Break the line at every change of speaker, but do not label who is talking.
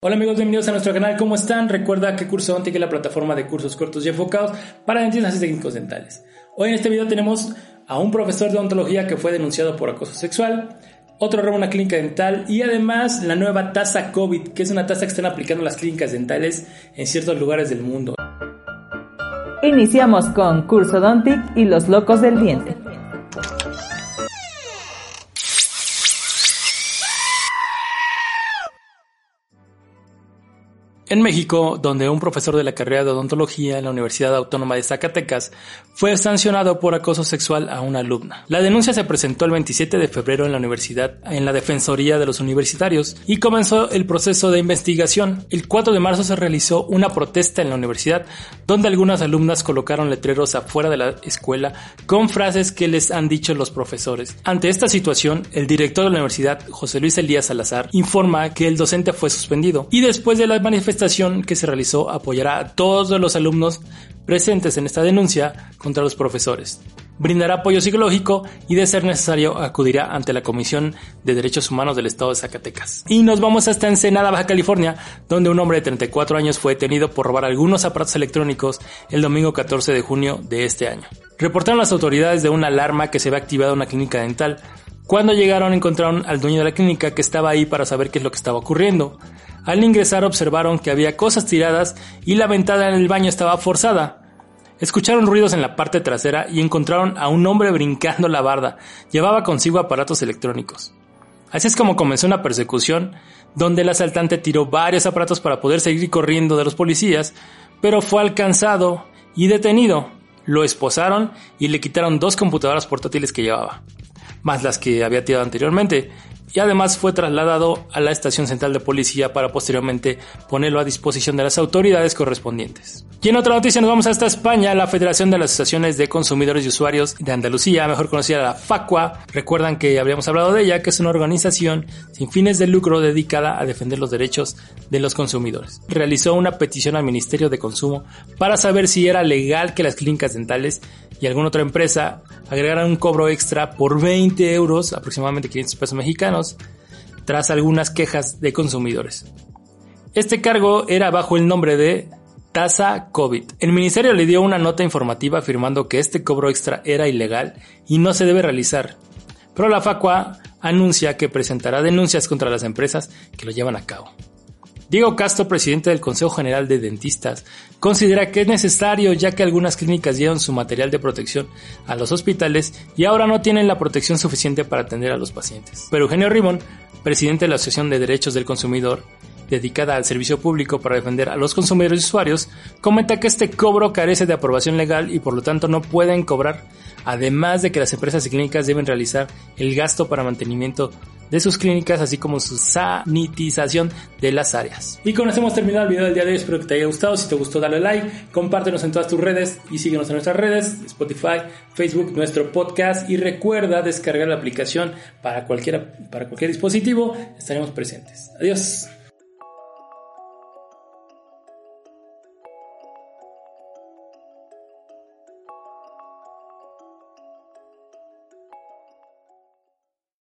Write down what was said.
Hola amigos, bienvenidos a nuestro canal, ¿cómo están? Recuerda que Curso Dontic es la plataforma de cursos cortos y enfocados para dentistas y técnicos dentales. Hoy en este video tenemos a un profesor de odontología que fue denunciado por acoso sexual, otro roba una clínica dental y además la nueva tasa COVID, que es una tasa que están aplicando las clínicas dentales en ciertos lugares del mundo.
Iniciamos con Curso Dontic y los locos del diente.
En México, donde un profesor de la carrera de odontología en la Universidad Autónoma de Zacatecas fue sancionado por acoso sexual a una alumna. La denuncia se presentó el 27 de febrero en la universidad, en la Defensoría de los Universitarios, y comenzó el proceso de investigación. El 4 de marzo se realizó una protesta en la universidad, donde algunas alumnas colocaron letreros afuera de la escuela con frases que les han dicho los profesores. Ante esta situación, el director de la universidad, José Luis Elías Salazar, informa que el docente fue suspendido y después de la manifestación que se realizó apoyará a todos los alumnos presentes en esta denuncia contra los profesores. Brindará apoyo psicológico y de ser necesario acudirá ante la Comisión de Derechos Humanos del Estado de Zacatecas. Y nos vamos hasta Ensenada, Baja California, donde un hombre de 34 años fue detenido por robar algunos aparatos electrónicos el domingo 14 de junio de este año. Reportaron las autoridades de una alarma que se había activado en una clínica dental. Cuando llegaron encontraron al dueño de la clínica que estaba ahí para saber qué es lo que estaba ocurriendo. Al ingresar observaron que había cosas tiradas y la ventana en el baño estaba forzada. Escucharon ruidos en la parte trasera y encontraron a un hombre brincando la barda. Llevaba consigo aparatos electrónicos. Así es como comenzó una persecución, donde el asaltante tiró varios aparatos para poder seguir corriendo de los policías, pero fue alcanzado y detenido. Lo esposaron y le quitaron dos computadoras portátiles que llevaba, más las que había tirado anteriormente, y además fue trasladado a la estación central de policía para posteriormente ponerlo a disposición de las autoridades correspondientes. Y en otra noticia nos vamos hasta España, la Federación de las Asociaciones de Consumidores y Usuarios de Andalucía, mejor conocida la FACUA, recuerdan que habríamos hablado de ella, que es una organización sin fines de lucro dedicada a defender los derechos de los consumidores. Realizó una petición al Ministerio de Consumo para saber si era legal que las clínicas dentales y alguna otra empresa agregaran un cobro extra por 20 euros, aproximadamente 500 pesos mexicanos, tras algunas quejas de consumidores. Este cargo era bajo el nombre de tasa COVID. El ministerio le dio una nota informativa afirmando que este cobro extra era ilegal y no se debe realizar. Pero la FACUA anuncia que presentará denuncias contra las empresas que lo llevan a cabo. Diego Castro, presidente del Consejo General de Dentistas, considera que es necesario ya que algunas clínicas dieron su material de protección a los hospitales y ahora no tienen la protección suficiente para atender a los pacientes. Pero Eugenio Ribón, presidente de la Asociación de Derechos del Consumidor, dedicada al servicio público para defender a los consumidores y usuarios, comenta que este cobro carece de aprobación legal y por lo tanto no pueden cobrar, además de que las empresas y clínicas deben realizar el gasto para mantenimiento de sus clínicas, así como su sanitización de las áreas. Y con eso hemos terminado el video del día de hoy. Espero que te haya gustado. Si te gustó, dale like, compártenos en todas tus redes y síguenos en nuestras redes, Spotify, Facebook, nuestro podcast. Y recuerda descargar la aplicación para, cualquiera, para cualquier dispositivo. Estaremos presentes. Adiós.